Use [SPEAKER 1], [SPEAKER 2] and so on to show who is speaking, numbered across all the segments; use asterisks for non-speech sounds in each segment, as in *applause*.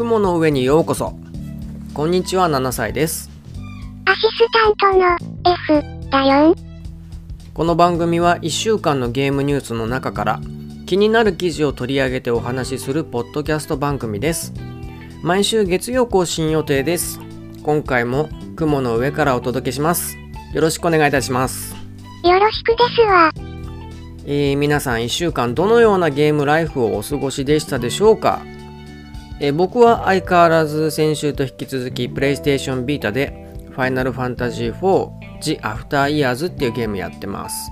[SPEAKER 1] 雲の上にようこそ。こんにちは7歳です。
[SPEAKER 2] アシスタントの F だよん。
[SPEAKER 1] この番組は1週間のゲームニュースの中から気になる記事を取り上げてお話しするポッドキャスト番組です。毎週月曜更新予定です。今回も雲の上からお届けします。よろしくお願いいたします。
[SPEAKER 2] よろしくですわ。
[SPEAKER 1] えー皆さん1週間どのようなゲームライフをお過ごしでしたでしょうか、えー僕は相変わらず先週と引き続きプレイステーションビータでファイナルファンタジー4 The After Years っていうゲームやってます、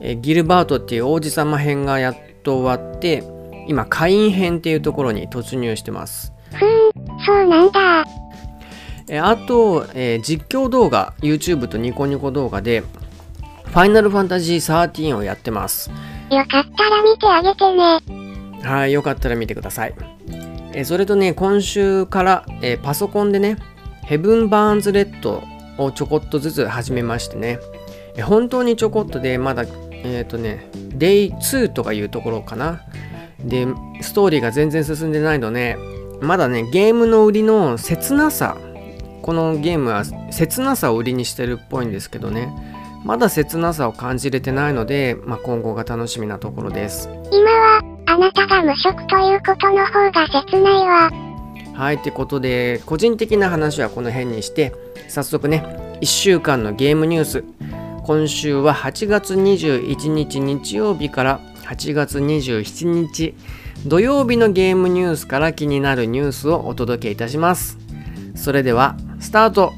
[SPEAKER 1] えーギルバートっていう王子様編がやっと終わって今会員編っていうところに突入してます
[SPEAKER 2] ふーん、そうなんだ。
[SPEAKER 1] えーあと、えー実況動画 YouTube とニコニコ動画でファイナルファンタジー13をやってます
[SPEAKER 2] よかったら見てあげてね。
[SPEAKER 1] はい、よかったら見てください。えそれとね、今週から、えパソコンでね、ヘブン・バーンズ・レッドをちょこっとずつ始めましてね、え本当にちょこっとで、まだ、えっ、とね、デイ2とかいうところかな。で、ストーリーが全然進んでないので、まだね、ゲームの売りの切なさ、このゲームは切なさを売りにしてるっぽいんですけどね、まだ切なさを感じれてないので、まあ、今後が楽しみなところです。
[SPEAKER 2] 今は、なたが無職ということの方が切ないわ。
[SPEAKER 1] はい、ってことで、個人的な話はこの辺にして、早速ね、1週間のゲームニュース。今週は8月21日日曜日から8月27日土曜日のゲームニュースから気になるニュースをお届けいたします。それでは、スタート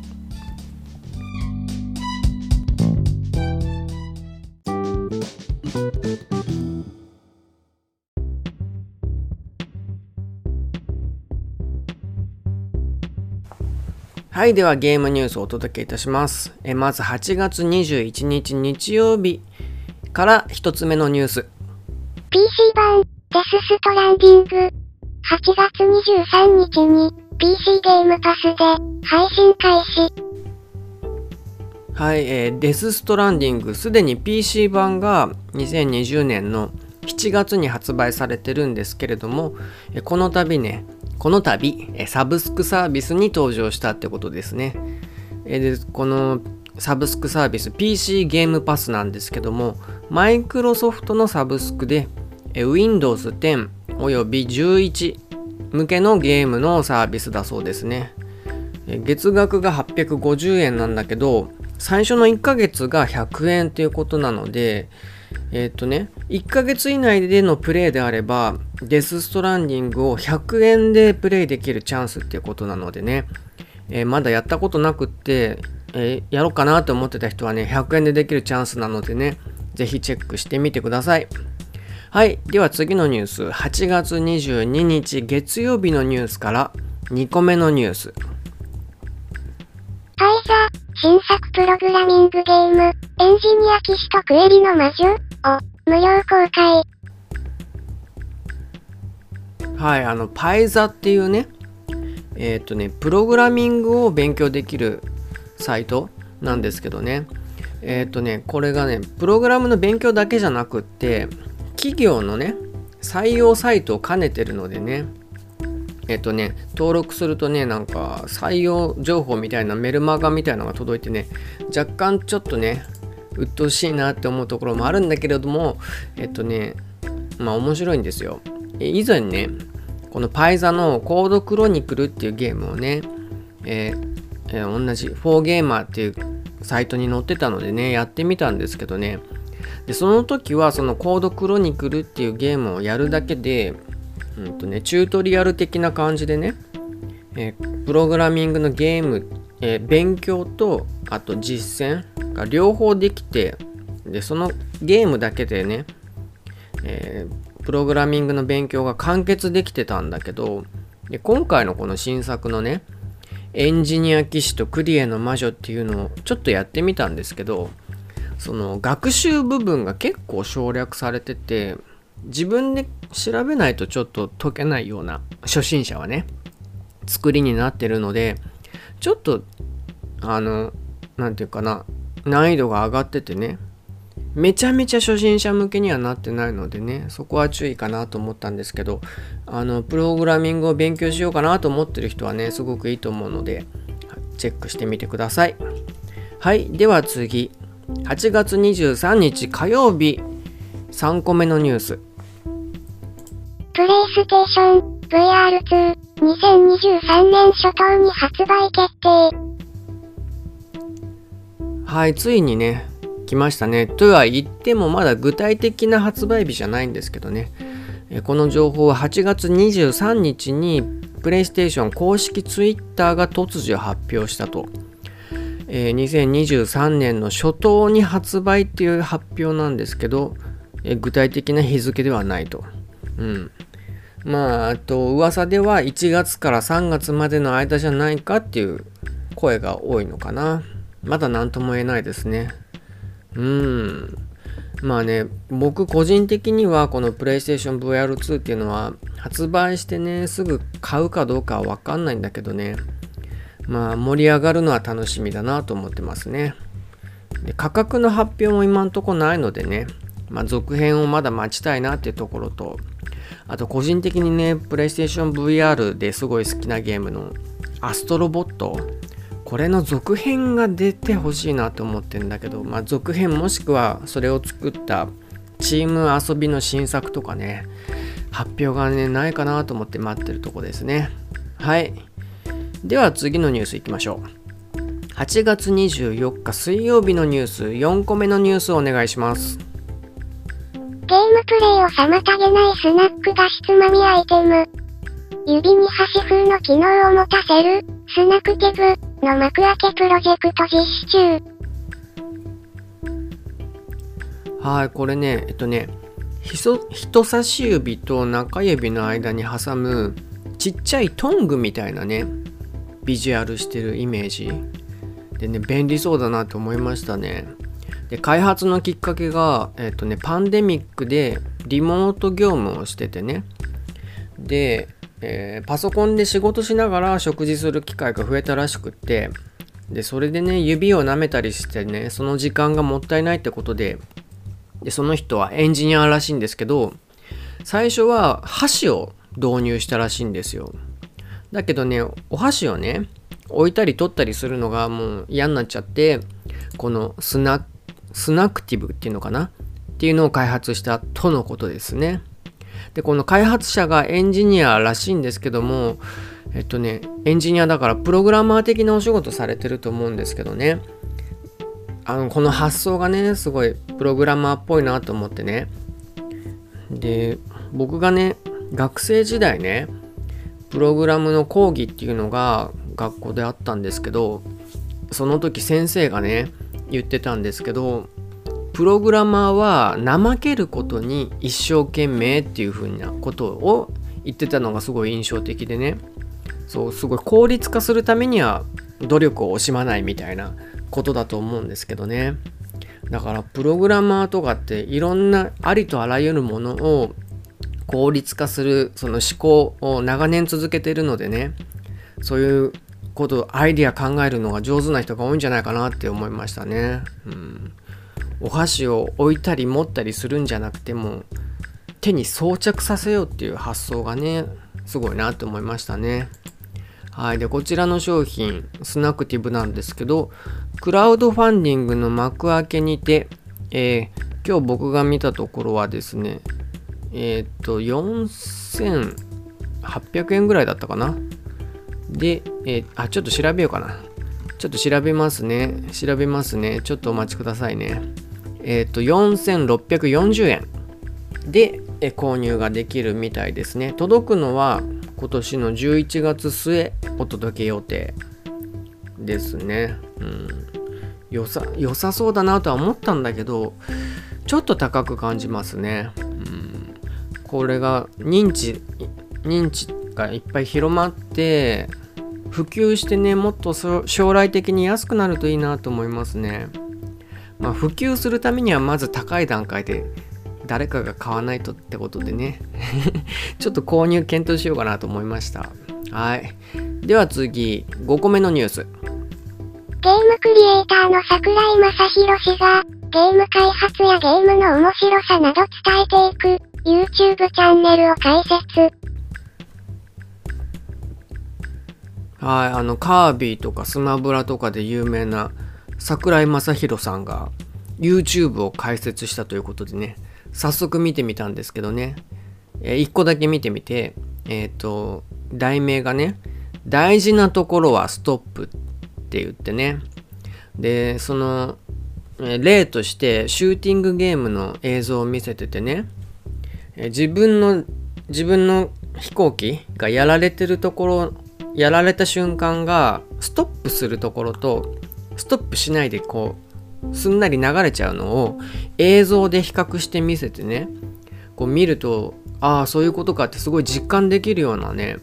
[SPEAKER 1] はい、ではゲームニュースをお届けいたします。えまず8月21日日曜日から1つ目のニュース。
[SPEAKER 2] PC 版、デスストランディング。8月23日に、PC ゲームパスで、配信開始。
[SPEAKER 1] はい、えーデスストランディング、すでに PC 版が2020年の7月に発売されてるんですけれども、えーこの度ね、この度、サブスクサービスに登場したってことですね。でこのサブスクサービス PC ゲームパスなんですけども、マイクロソフトのサブスクで、Windows 10および11向けのゲームのサービスだそうですね。月額が850円なんだけど最初の1ヶ月が100円っていうことなのでえっ、とね1ヶ月以内でのプレイであればデスストランディングを100円でプレイできるチャンスっていうことなのでね、えーまだやったことなくって、えーやろうかなと思ってた人はね100円でできるチャンスなのでねぜひチェックしてみてください。はいでは次のニュース。8月22日月曜日のニュースから2個目のニュース。
[SPEAKER 2] パイザ、新作プログラミングゲーム、エンジニア騎士とクエリの魔女？を、無料公開。
[SPEAKER 1] はい、あの、パイザっていうね、えっ、とね、プログラミングを勉強できるサイトなんですけどね、えっ、とね、これがね、プログラムの勉強だけじゃなくって、企業のね、採用サイトを兼ねてるのでね、えっ、とね、登録するとね、なんか採用情報みたいなメルマガみたいなのが届いてね、若干ちょっとね、鬱陶しいなって思うところもあるんだけれども、えっ、とね、まあ面白いんですよ。以前ね、このパイザのコードクロニクルっていうゲームをね、えーえー同じフォーゲーマーっていうサイトに載ってたのでね、やってみたんですけどね、でその時はそのコードクロニクルっていうゲームをやるだけで、うんとね、チュートリアル的な感じでね、えープログラミングのゲーム、えー勉強とあと実践が両方できてでそのゲームだけでね、えープログラミングの勉強が完結できてたんだけどで今回のこの新作のねエンジニア騎士とクリエの魔女っていうのをちょっとやってみたんですけどその学習部分が結構省略されてて自分で調べないとちょっと解けないような初心者はね作りになってるのでちょっとあの何て言うかな難易度が上がっててねめちゃめちゃ初心者向けにはなってないのでねそこは注意かなと思ったんですけどあのプログラミングを勉強しようかなと思ってる人はねすごくいいと思うのでチェックしてみてください。はいでは次。8月23日火曜日。3個目のニュース。
[SPEAKER 2] プレイステーション VR2 2023年初頭に発売決定。
[SPEAKER 1] はいついにね来ましたねとは言ってもまだ具体的な発売日じゃないんですけどねこの情報は8月23日にプレイステーション公式ツイッターが突如発表したと、えー、2023年の初頭に発売っていう発表なんですけど、えー、具体的な日付ではないと。うん。まあ、あと噂では1月から3月までの間じゃないかっていう声が多いのかな。まだ何とも言えないですね。うん。まあね、僕個人的にはこの PlayStation VR2 っていうのは発売してね、すぐ買うかどうかはわかんないんだけどね、まあ盛り上がるのは楽しみだなと思ってますね。で価格の発表も今んとこないのでね、まあ、続編をまだ待ちたいなっていうところと、あと個人的にね、PlayStation VR ですごい好きなゲームのアストロボット。これの続編が出てほしいなと思ってんだけど、まあ、続編もしくはそれを作ったチーム遊びの新作とかね発表がねないかなと思って待ってるとこですね。はい。では次のニュースいきましょう。8月24日水曜日のニュース4個目のニュースをお願いします。ゲ
[SPEAKER 2] ームプレイを妨げないスナック菓子つまみアイテム指に端風の機能を持たせるスナックティブの幕開けプロジェクト実施中。
[SPEAKER 1] はい、これね、えっとね、人差し指と中指の間に挟むちっちゃいトングみたいなね、ビジュアルしてるイメージ。でね、便利そうだなと思いましたね。で、開発のきっかけが、えっとね、パンデミックでリモート業務をしててね。で、えー、パソコンで仕事しながら食事する機会が増えたらしくって。でそれでね指を舐めたりしてねその時間がもったいないってことで。でその人はエンジニアらしいんですけど最初は箸を導入したらしいんですよ。だけどねお箸をね置いたり取ったりするのがもう嫌になっちゃってこのスナスナクティブっていうのかな？っていうのを開発したとのことですね。でこの開発者がエンジニアらしいんですけどもえっとねエンジニアだからプログラマー的なお仕事されてると思うんですけどね。あのこの発想がねすごいプログラマーっぽいなと思ってね。で僕がね学生時代ねプログラムの講義っていうのが学校であったんですけどその時先生がね言ってたんですけどプログラマーは怠けることに一生懸命っていう風なことを言ってたのがすごい印象的でね。そうすごい効率化するためには努力を惜しまないみたいなことだと思うんですけどね。だからプログラマーとかっていろんなありとあらゆるものを効率化するその思考を長年続けてるのでね。そういうことアイディア考えるのが上手な人が多いんじゃないかなって思いましたね。うん。お箸を置いたり持ったりするんじゃなくても手に装着させようっていう発想がねすごいなと思いましたね。はい。でこちらの商品スナクティブなんですけどクラウドファンディングの幕開けにて、えー、今日僕が見たところはですねえっ、と4800円ぐらいだったかな？で、えー、あちょっと調べようかなちょっと調べますね調べますねちょっとお待ちくださいねえっ、ー、と、4640円でえ購入ができるみたいですね。届くのは今年の11月末お届け予定ですね。うん。良さ、良さそうだなとは思ったんだけど、ちょっと高く感じますね。うん。これが認知、認知がいっぱい広まって、普及してね、もっと将来的に安くなるといいなと思いますね。まあ、普及するためにはまず高い段階で誰かが買わないとってことでね *laughs* ちょっと購入検討しようかなと思いましたはいでは次5個目のニュース
[SPEAKER 2] ゲームクリエイターの桜井正宏氏がゲーム開発やゲームの面白さなど伝えていく、YouTube チャンネルを開設。
[SPEAKER 1] はい、あの、カービィとかスマブラとかで有名な桜井正宏さんが YouTube を開設したということでね、早速見てみたんですけどね、え、1個だけ見てみて、えっ、ー、と、題名がね、大事なところはストップって言ってね、で、その、え、例としてシューティングゲームの映像を見せててね、え自分の、自分の飛行機がやられてるところやられた瞬間がストップするところとストップしないでこうすんなり流れちゃうのを映像で比較して見せてねこう見るとああそういうことかってすごい実感できるようなね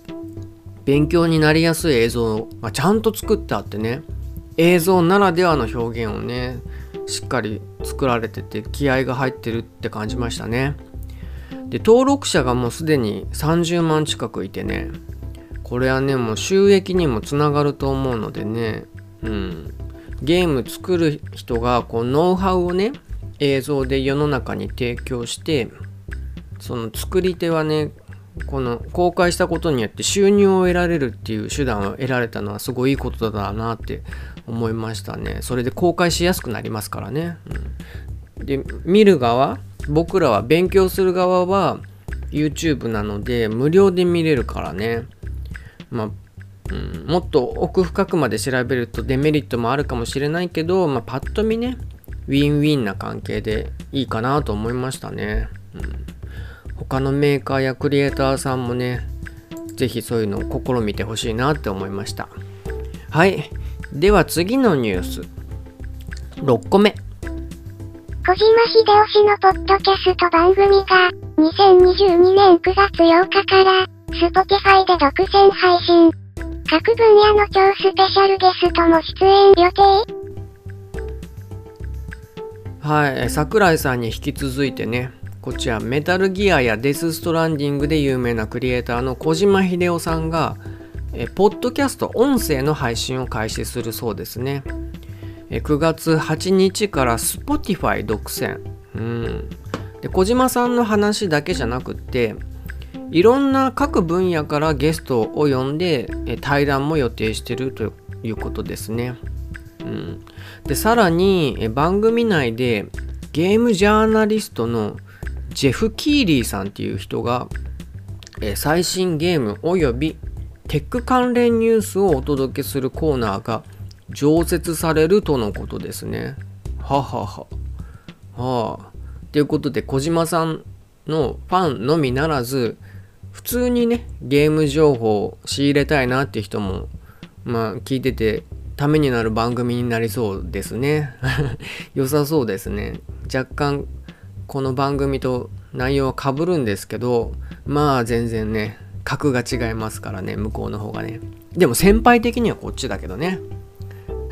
[SPEAKER 1] 勉強になりやすい映像がちゃんと作ってあってね映像ならではの表現をねしっかり作られてて気合が入ってるって感じましたね。で登録者がもうすでに30万近くいてねこれはねもう収益にもつながると思うのでね。うん。ゲーム作る人がこうノウハウをね映像で世の中に提供してその作り手はねこの公開したことによって収入を得られるっていう手段を得られたのはすごいいいことだなって思いましたね。それで公開しやすくなりますからね、うん、で見る側僕らは勉強する側は YouTube なので無料で見れるからね。まあうん、もっと奥深くまで調べるとデメリットもあるかもしれないけど、まあ、パッと見ねウィンウィンな関係でいいかなと思いましたね、うん、他のメーカーやクリエイターさんもね是非そういうのを試みてほしいなって思いました。はい。では次のニュース。6個目。
[SPEAKER 2] 小島秀夫氏のポッドキャスト番組が2022年9月8日から Spotify で独占配信。各分野の超スペシャルゲストも出演予定
[SPEAKER 1] はい、桜井さんに引き続いてね、こちらメタルギアやデスストランディングで有名なクリエイターの小島秀夫さんが、えポッドキャスト音声の配信を開始するそうですね。え9月8日から Spotify 独占。うん。で小島さんの話だけじゃなくっていろんな各分野からゲストを呼んで対談も予定してるということですね。うん、でさらに番組内でゲームジャーナリストのジェフ・キーリーさんっていう人が最新ゲームおよびテック関連ニュースをお届けするコーナーが常設されるとのことですね。ははは。はあ。ということで小島さんのファンのみならず普通にねゲーム情報を仕入れたいなって人もまあ聞いててためになる番組になりそうですね。*laughs* 良さそうですね。若干この番組と内容はかぶるんですけどまあ全然ね格が違いますからね向こうの方がね。でも先輩的にはこっちだけどね。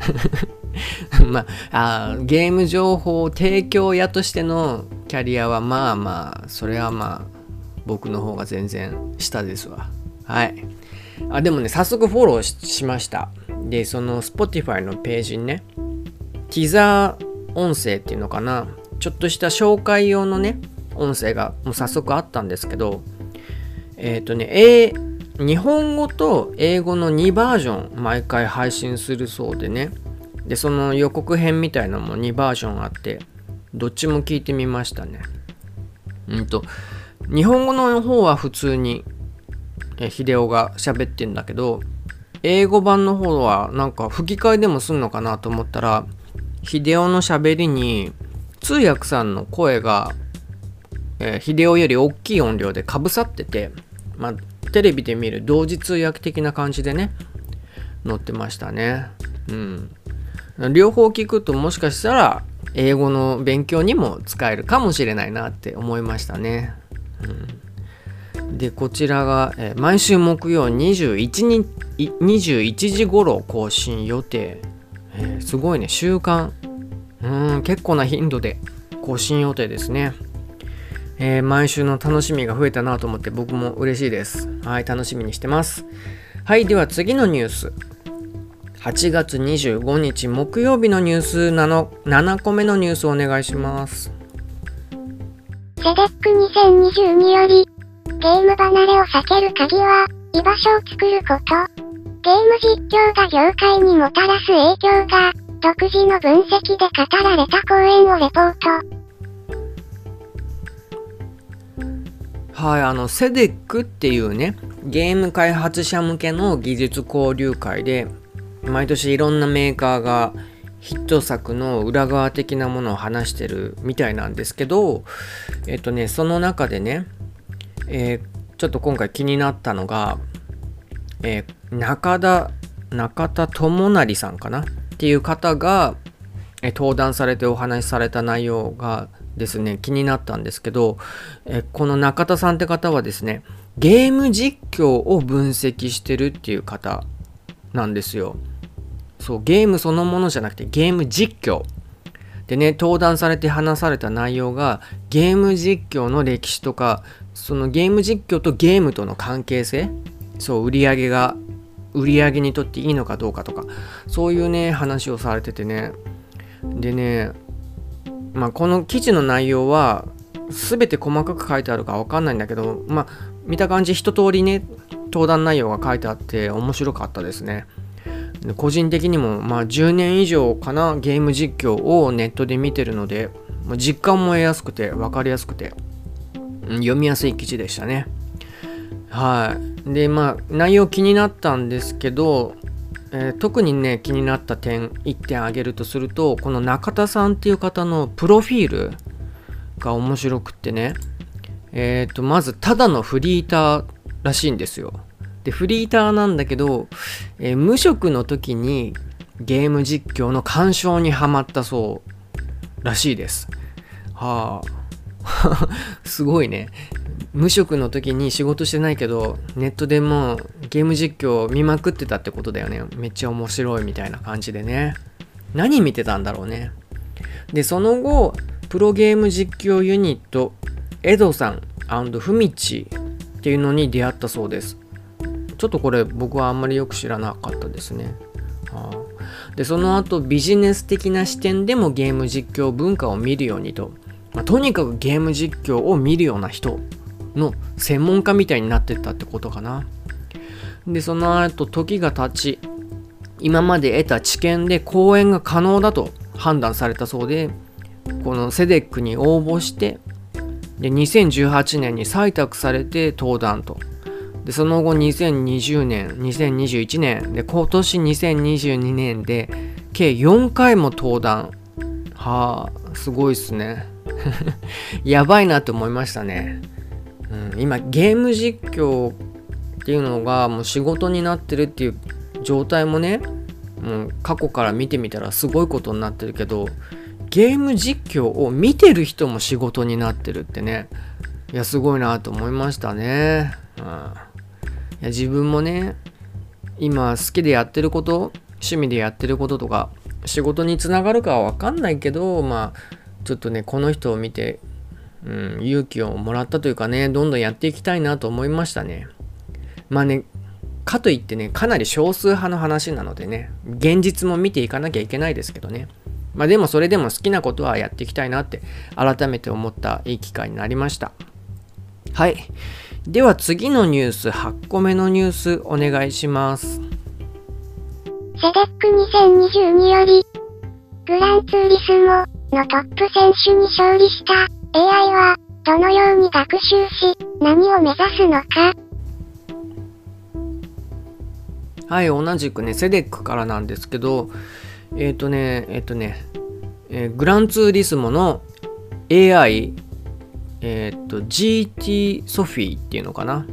[SPEAKER 1] *laughs* まあゲーム情報提供屋としてのキャリアはまあまあそれはまあ僕の方が全然下ですわ。はい。あでもね早速フォローしました。でその Spotify のページにねティザー音声っていうのかな。ちょっとした紹介用のね音声がもう早速あったんですけどえっ、ー、とね、え日本語と英語の2バージョン毎回配信するそうでね。でその予告編みたいなのも2バージョンあってどっちも聞いてみましたね。うんと日本語の方は普通にえ秀夫が喋ってんだけど英語版の方はなんか吹き替えでもすんのかなと思ったら秀夫の喋りに通訳さんの声が、え、秀夫より大きい音量でかぶさってて、まあ、テレビで見る同時通訳的な感じでね載ってましたね。うん。両方聞くともしかしたら英語の勉強にも使えるかもしれないなって思いましたね。でこちらが、えー、毎週木曜21日21時頃更新予定、えー、すごいね。週間。うん結構な頻度で更新予定ですね、えー、毎週の楽しみが増えたなと思って僕も嬉しいです。はい楽しみにしてます。はいでは次のニュース。8月25日木曜日のニュース 7, 7個目のニュースをお願いします。
[SPEAKER 2] セデック2022よりゲーム離れを避ける鍵は居場所を作ることゲーム実況が業界にもたらす影響が独自の分析で語られた講演をレポート
[SPEAKER 1] はい、あの、セデックっていうね、ゲーム開発者向けの技術交流会で、毎年いろんなメーカーがヒット作の裏側的なものを話してるみたいなんですけど、えっとね、その中でね、えー、ちょっと今回気になったのが、えー、中田、中田智成さんかな？っていう方が、え登壇されてお話しされた内容がですね、気になったんですけど、えこの中田さんって方はですね、ゲーム実況を分析してるっていう方なんですよ。そう、ゲームそのものじゃなくてゲーム実況。でね、登壇されて話された内容がゲーム実況の歴史とか、そのゲーム実況とゲームとの関係性、そう、売り上げが、売り上げにとっていいのかどうかとか、そういうね、話をされててね、でね、まあ、この記事の内容は全て細かく書いてあるか分かんないんだけど、まあ、見た感じ一通りね登壇内容が書いてあって面白かったですね。個人的にも、まあ、10年以上かなゲーム実況をネットで見てるので実感も得やすくて分かりやすくて読みやすい記事でしたね。はい。で、まあ、内容気になったんですけど、えー、特にね気になった点1点挙げるとするとこの中田さんっていう方のプロフィールが面白くってねえっ、ー、とまずただのフリーターらしいんですよでフリーターなんだけど、えー、無職の時にゲーム実況の鑑賞にはまったそうらしいです。はあ。*laughs* すごいね。無職の時に仕事してないけどネットでもゲーム実況見まくってたってことだよね。めっちゃ面白いみたいな感じでね。何見てたんだろうね。でその後プロゲーム実況ユニットエドさんフミチっていうのに出会ったそうです。ちょっとこれ僕はあんまりよく知らなかったですねでその後ビジネス的な視点でもゲーム実況文化を見るようにと、まあ、とにかくゲーム実況を見るような人の専門家みたいになってったってことかな。で、その後時が経ち、今まで得た知見で講演が可能だと判断されたそうで、このセデックに応募して、で、2018年に採択されて登壇と。で、その後2020年、2021年、で、今年2022年で、計4回も登壇。はあ、すごいっすね。*laughs* やばいなって思いましたね。うん、今ゲーム実況っていうのがもう仕事になってるっていう状態もねもう過去から見てみたらすごいことになってるけどゲーム実況を見てる人も仕事になってるってねいやすごいなと思いましたね、うん、や自分もね今好きでやってること趣味でやってることとか仕事につながるかは分かんないけどまあちょっとねこの人を見てうん、勇気をもらったというかね、どんどんやっていきたいなと思いましたね。まあね、かといってね、かなり少数派の話なのでね、現実も見ていかなきゃいけないですけどね。まあでもそれでも好きなことはやっていきたいなって改めて思ったいい機会になりました。はい。では次のニュース、8個目のニュースお願いします。セ
[SPEAKER 2] デック2022より、グランツーリスモのトップ選手に勝利した AI は、どのように学習し、何を目指すのか
[SPEAKER 1] はい、同じくね、セデックからなんですけど、えっ、ー、とね、えっ、ー、とね、えー、グランツーリスモの AI、えっ、と、GT ソフィーっていうのかな？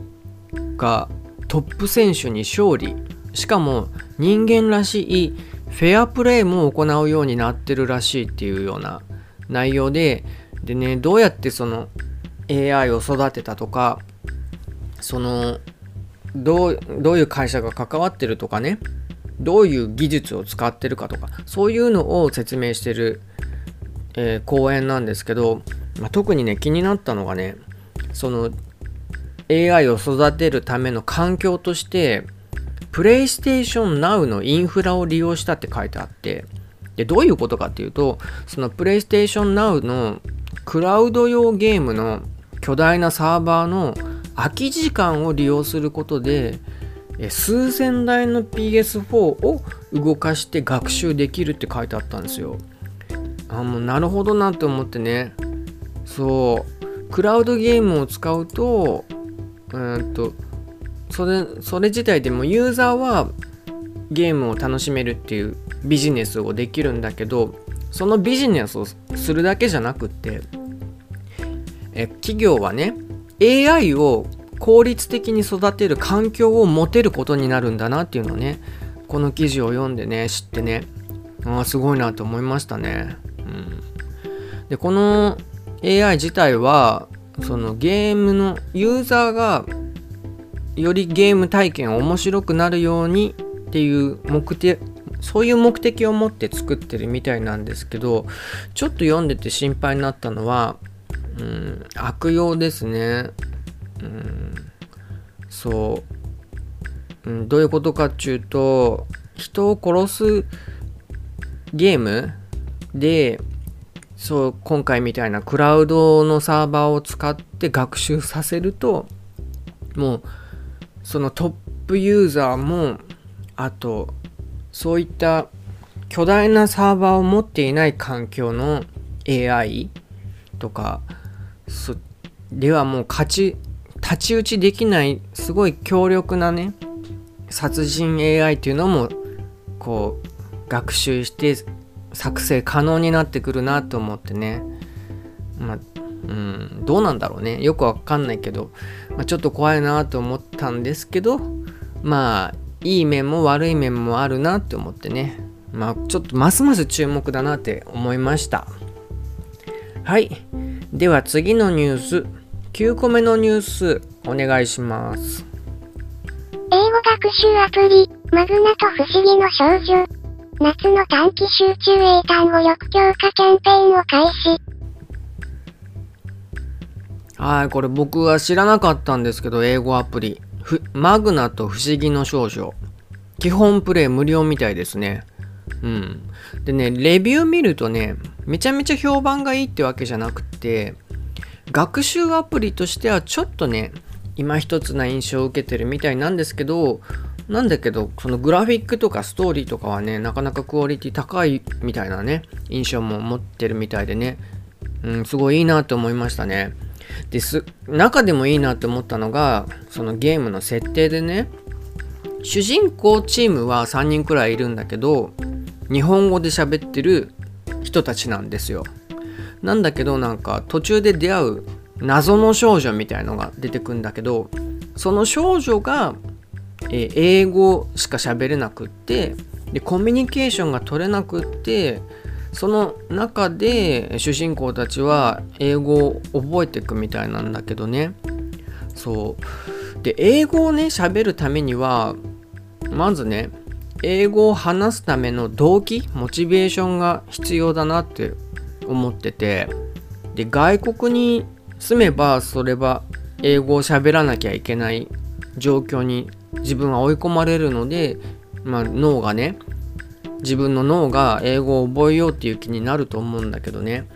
[SPEAKER 1] がトップ選手に勝利。しかも人間らしいフェアプレーも行うようになってるらしいっていうような内容で、でねどうやってその AI を育てたとかそのどうどういう会社が関わってるとかねどういう技術を使ってるかとかそういうのを説明してる、えー、講演なんですけど、まあ、特にね気になったのがねその AI を育てるための環境としてプレイステーション Now のインフラを利用したって書いてあって、で、どういうことかっていうと、そのプレイステーション Now のクラウド用ゲームの巨大なサーバーの空き時間を利用することで、数千台の PS4 を動かして学習できるって書いてあったんですよ。あもうなるほどなって思ってねそう。クラウドゲームを使うとうんとそれそれ自体でもユーザーはゲームを楽しめるっていうビジネスをできるんだけどそのビジネスをするだけじゃなくってえ企業はね AI を効率的に育てる環境を持てることになるんだなっていうのをねこの記事を読んでね知ってね。あすごいなと思いましたね。うん、でこの AI 自体はそのゲームのユーザーがよりゲーム体験面白くなるようにっていう目的そういう目的を持って作ってるみたいなんですけどちょっと読んでて心配になったのは、うん、悪用ですね。うん、そう、うん、どういうことかっていうと人を殺すゲームでそう今回みたいなクラウドのサーバーを使って学習させるともうそのトップユーザーもあとそういった巨大なサーバーを持っていない環境の AI とかではもう勝ち太刀打ちできないすごい強力なね殺人 AI っていうのもこう学習して作成可能になってくるなと思ってね。まあうんどうなんだろうね。よくわかんないけど、まあ、ちょっと怖いなと思ったんですけどまあいい面も悪い面もあるなって思ってね。まあちょっとますます注目だなって思いました。はい。では次のニュース。9個目のニュースお願いします。
[SPEAKER 2] 英語学習アプリ、マグナと不思議の少女。夏の短期集中英単語力強化キャンペーンを開始。
[SPEAKER 1] はいこれ僕は知らなかったんですけど英語アプリ。マグナと不思議の少女。基本プレイ無料みたいですね。うん。でねレビュー見るとねめちゃめちゃ評判がいいってわけじゃなくて学習アプリとしてはちょっとね今一つな印象を受けてるみたいなんですけどなんだけどそのグラフィックとかストーリーとかはねなかなかクオリティ高いみたいなね印象も持ってるみたいでね。うんすごいいいなって思いましたね。です中でもいいなって思ったのがそのゲームの設定でね主人公チームは3人くらいいるんだけど日本語で喋ってる人たちなんですよ。なんだけどなんか途中で出会う謎の少女みたいのが出てくんだけどその少女が、えー英語しか喋れなくってでコミュニケーションが取れなくってその中で主人公たちは英語を覚えていくみたいなんだけどね。そう。で英語をね喋るためにはまずね英語を話すための動機モチベーションが必要だなって思っててで外国に住めばそれは英語を喋らなきゃいけない状況に自分は追い込まれるので、まあ、脳がね自分の脳が英語を覚えようっていう気になると思うんだけどね。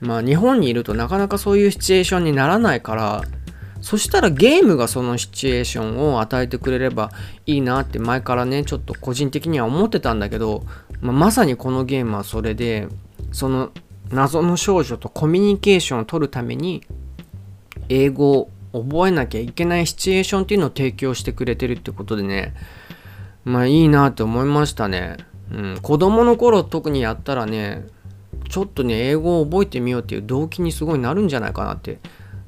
[SPEAKER 1] まあ日本にいるとなかなかそういうシチュエーションにならないからそしたらゲームがそのシチュエーションを与えてくれればいいなって前からねちょっと個人的には思ってたんだけど、まあ、まさにこのゲームはそれでその謎の少女とコミュニケーションを取るために英語を覚えなきゃいけないシチュエーションっていうのを提供してくれてるってことでねまあいいなって思いましたね。うん、子供の頃特にやったらねちょっとね英語を覚えてみようっていう動機にすごいなるんじゃないかなって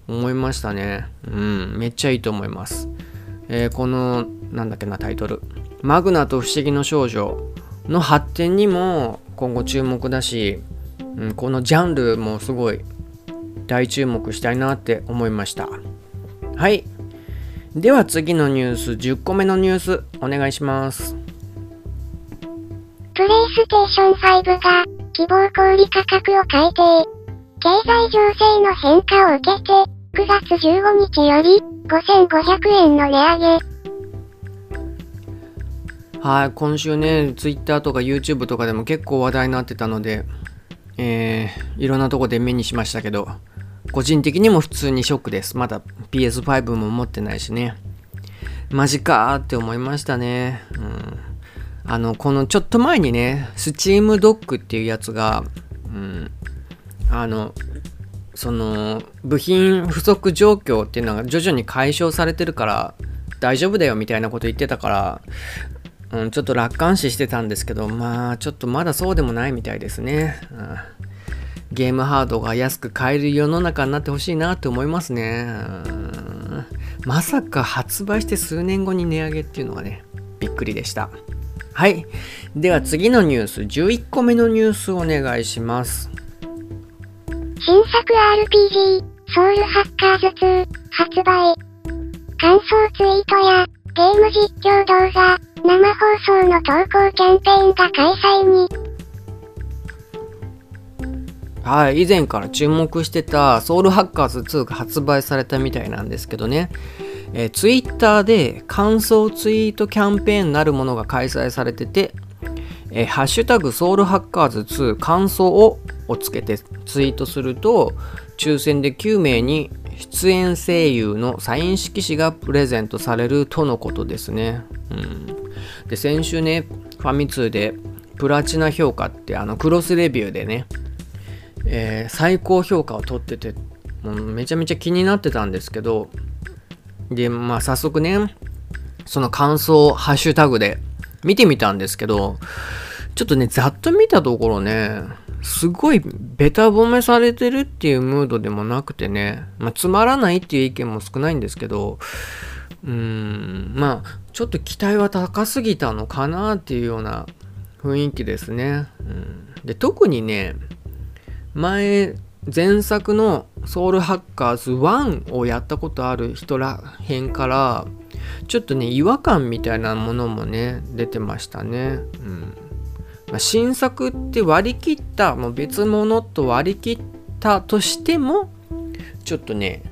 [SPEAKER 1] 思いましたね。うん、めっちゃいいと思います。えーこのなんだっけなタイトル「マグナと不思議の少女」の発展にも今後注目だし、うん、このジャンルもすごい大注目したいなって思いました。はい。では次のニュース10個目のニュースお願いします。
[SPEAKER 2] プレイステーション5が、希望小売価格を改定。経済情勢の変化を受けて、9月15日より、5500円の値上げ。
[SPEAKER 1] はい、今週ね、Twitter とか YouTube とかでも結構話題になってたので、えー、いろんなとこで目にしましたけど、個人的にも普通にショックです。まだ PS5 も持ってないしね。マジかーって思いましたね。うん。あの、このちょっと前にね、Steam Dock っていうやつが、うん、あの、その、部品不足状況っていうのが徐々に解消されてるから、大丈夫だよみたいなこと言ってたから、うん、ちょっと楽観視してたんですけど、まあ、ちょっとまだそうでもないみたいですね。うん、ゲームハードが安く買える世の中になってほしいなって思いますね、まさか発売して数年後に値上げっていうのがね、びっくりでした。はい。では次のニュース、11個目のニュースお願いします。
[SPEAKER 2] 新作 RPG、ソウルハッカーズ2、発売。感想ツイートや、ゲーム実況動画、生放送の投稿キャンペーンが開催に。
[SPEAKER 1] はい、以前から注目してたソウルハッカーズ2が発売されたみたいなんですけどね、えー、ツイッターで感想ツイートキャンペーンなるものが開催されてて、えー、ハッシュタグソウルハッカーズ2感想ををつけてツイートすると抽選で9名に出演声優のサイン色紙がプレゼントされるとのことですね。うん、で先週ねファミ通でプラチナ評価ってあのクロスレビューでね、えー、最高評価を取っててもうめちゃめちゃ気になってたんですけどでまあ早速ねその感想ハッシュタグで見てみたんですけどちょっとねざっと見たところねすごいベタ褒めされてるっていうムードでもなくてね、まあ、つまらないっていう意見も少ないんですけど、うーん、まあ、ちょっと期待は高すぎたのかなっていうような雰囲気ですね。うん、で、特にね、前、前作のソウルハッカーズ1をやったことある人らへんから、ちょっとね、違和感みたいなものもね、出てましたね。うんま、新作って割り切ったもう別物と割り切ったとしてもちょっとね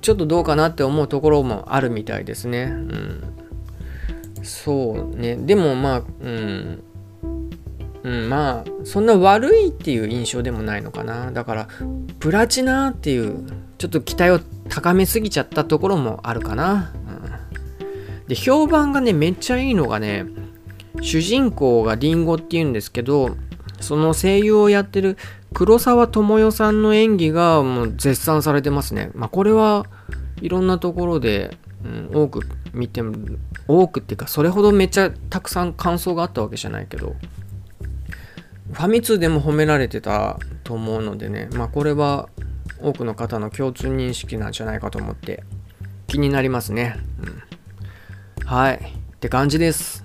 [SPEAKER 1] ちょっとどうかなって思うところもあるみたいですね。うん、そうねでもまあうんうん、まあそんな悪いっていう印象でもないのかな。だからプラチナっていうちょっと期待を高めすぎちゃったところもあるかな、うん、で評判がねめっちゃいいのがね主人公がリンゴっていうんですけどその声優をやってる黒沢智代さんの演技がもう絶賛されてますね。まあ、これはいろんなところで、うん、多く見ても多くっていうかそれほどめっちゃたくさん感想があったわけじゃないけど。ファミ通でも褒められてたと思うのでねまあこれは多くの方の共通認識なんじゃないかと思って気になりますね。うん、はい。って感じです。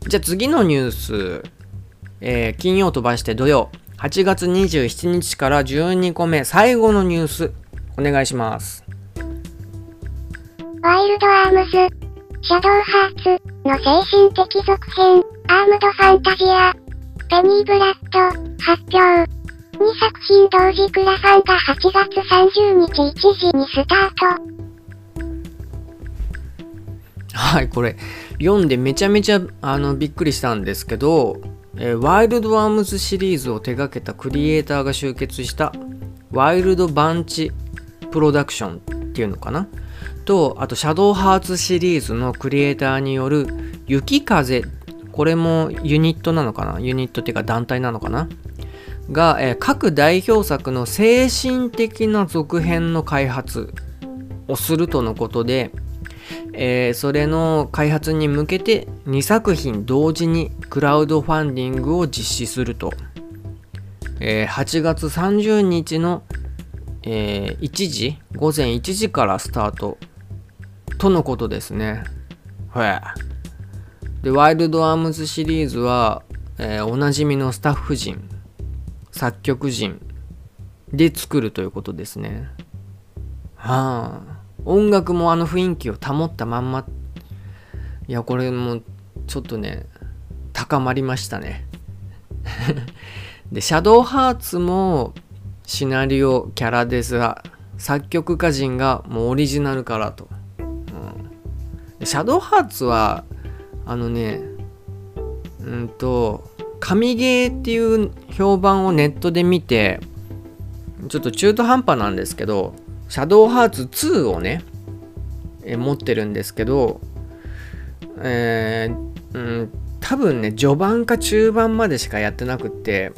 [SPEAKER 1] じゃあ次のニュース、えー、金曜飛ばして土曜、8月27日から12個目、最後のニュース、お願いします。
[SPEAKER 2] ワイルドアームズ、シャドウハーツの精神的続編、アームドファンタジア、ペニーブラッド、発表。2作品同時クラファンが8月30日1時にスタート。
[SPEAKER 1] はい、これ、読んでめちゃめちゃあのびっくりしたんですけど、えー、ワイルドアームズシリーズを手掛けたクリエイターが集結したワイルドバンチプロダクションっていうのかな？とあとシャドウハーツシリーズのクリエイターによる雪風これもユニットなのかな？ユニットっていうか団体なのかな？が、えー、各代表作の精神的な続編の開発をするとのことでえー、それの開発に向けて2作品同時にクラウドファンディングを実施すると、えー、8月30日の、え、1時？午前1時からスタート。とのことですね。でワイルドアームズシリーズは、えー、おなじみのスタッフ陣作曲陣で作るということですね。はあ。音楽もあの雰囲気を保ったまんま。いやこれもちょっとね高まりましたね。*laughs* でシャドウハーツもシナリオキャラデザ作曲家陣がもうオリジナルからと、うん、シャドウハーツはあのねうんと神ゲーっていう評判をネットで見てちょっと中途半端なんですけどシャドウハーツ2をねえ持ってるんですけどえー、うん多分ね序盤か中盤までしかやってなくって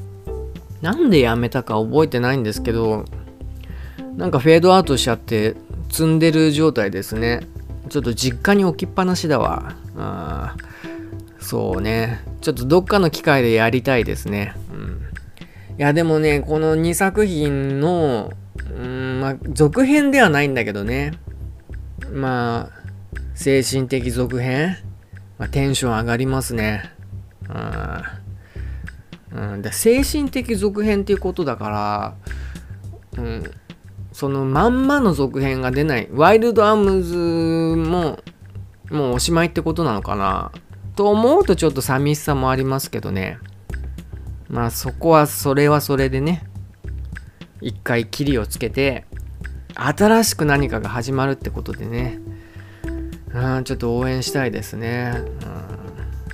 [SPEAKER 1] なんでやめたか覚えてないんですけどなんかフェードアウトしちゃって積んでる状態ですね。ちょっと実家に置きっぱなしだわ。あそうね。ちょっとどっかの機会でやりたいですね。うん。いやでもねこの2作品のうんま続編ではないんだけどね。まあ精神的続編、ま、テンション上がりますね。うんうん、で精神的続編っていうことだから、うん、そのまんまの続編が出ない。ワイルドアームズももうおしまいってことなのかな？と思うとちょっと寂しさもありますけどね。まあそこはそれはそれでね。一回キリをつけて新しく何かが始まるってことでね。うんちょっと応援したいですね、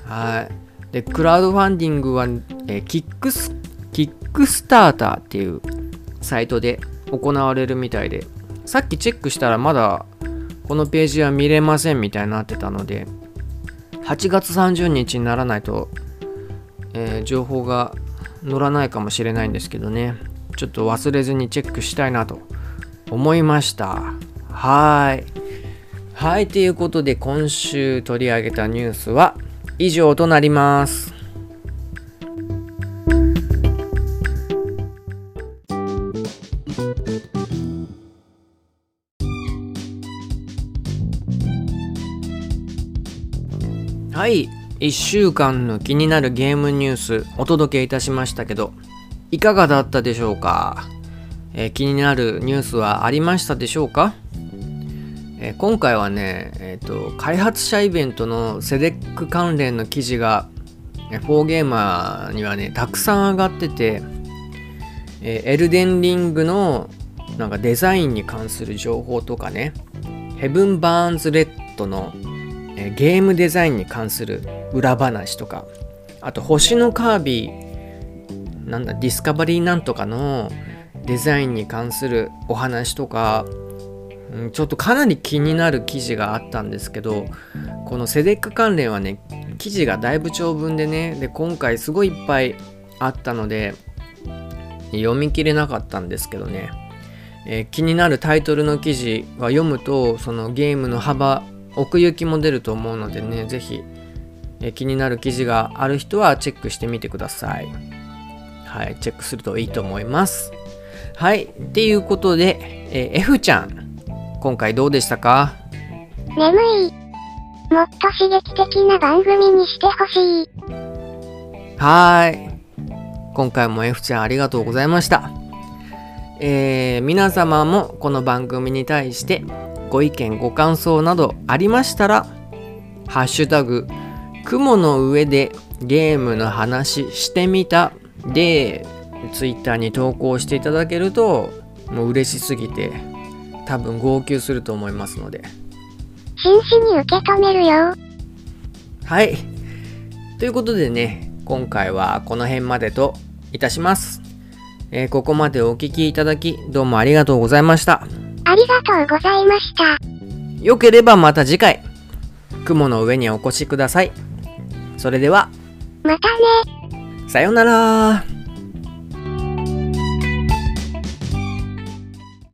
[SPEAKER 1] うん、はい。でクラウドファンディングは、えー、キックスキックスターターっていうサイトで行われるみたいで。さっきチェックしたらまだこのページは見れませんみたいになってたので8月30日にならないと、えー、情報が載らないかもしれないんですけどね。ちょっと忘れずにチェックしたいなと思いました。はい。はいということで今週取り上げたニュースは以上となります。はい。1週間の気になるゲームニュースお届けいたしましたけどいかがだったでしょうか、えー、気になるニュースはありましたでしょうか、えー、今回はね、えーと、開発者イベントのセデック関連の記事がフォーゲーマーにはねたくさん上がってて、えー、エルデンリングのなんかデザインに関する情報とかねヘブン・バーンズ・レッドのゲームデザインに関する裏話とかあと星のカービィなんだディスカバリーなんとかのデザインに関するお話とか、ちょっとかなり気になる記事があったんですけどこの CEDEC 関連はね記事がだいぶ長文でねで今回すごいいっぱいあったので読み切れなかったんですけどね、えー、気になるタイトルの記事は読むとそのゲームの幅奥行きも出ると思うのでね、ぜひ、え気になる記事がある人はチェックしてみてください。はい、チェックするといいと思います。はい、っていうことで、え F ちゃん、今回どうでしたか？
[SPEAKER 2] 眠い。もっと刺激的な番組にしてほしい。
[SPEAKER 1] はい。今回も F ちゃんありがとうございました。えー、皆様もこの番組に対してご意見ご感想などありましたら「ハッシュタグ雲の上でゲームの話してみた」で Twitter に投稿していただけるともう嬉しすぎて多分号泣すると思いますので。
[SPEAKER 2] 真摯に受け止めるよ。
[SPEAKER 1] はい。ということでね今回はこの辺までといたします、えー、ここまでお聴きいただきどうもありがとうございました
[SPEAKER 2] ありがとうございました。
[SPEAKER 1] よければまた次回、雲の上にお越しください。それでは、
[SPEAKER 2] またね。
[SPEAKER 1] さようなら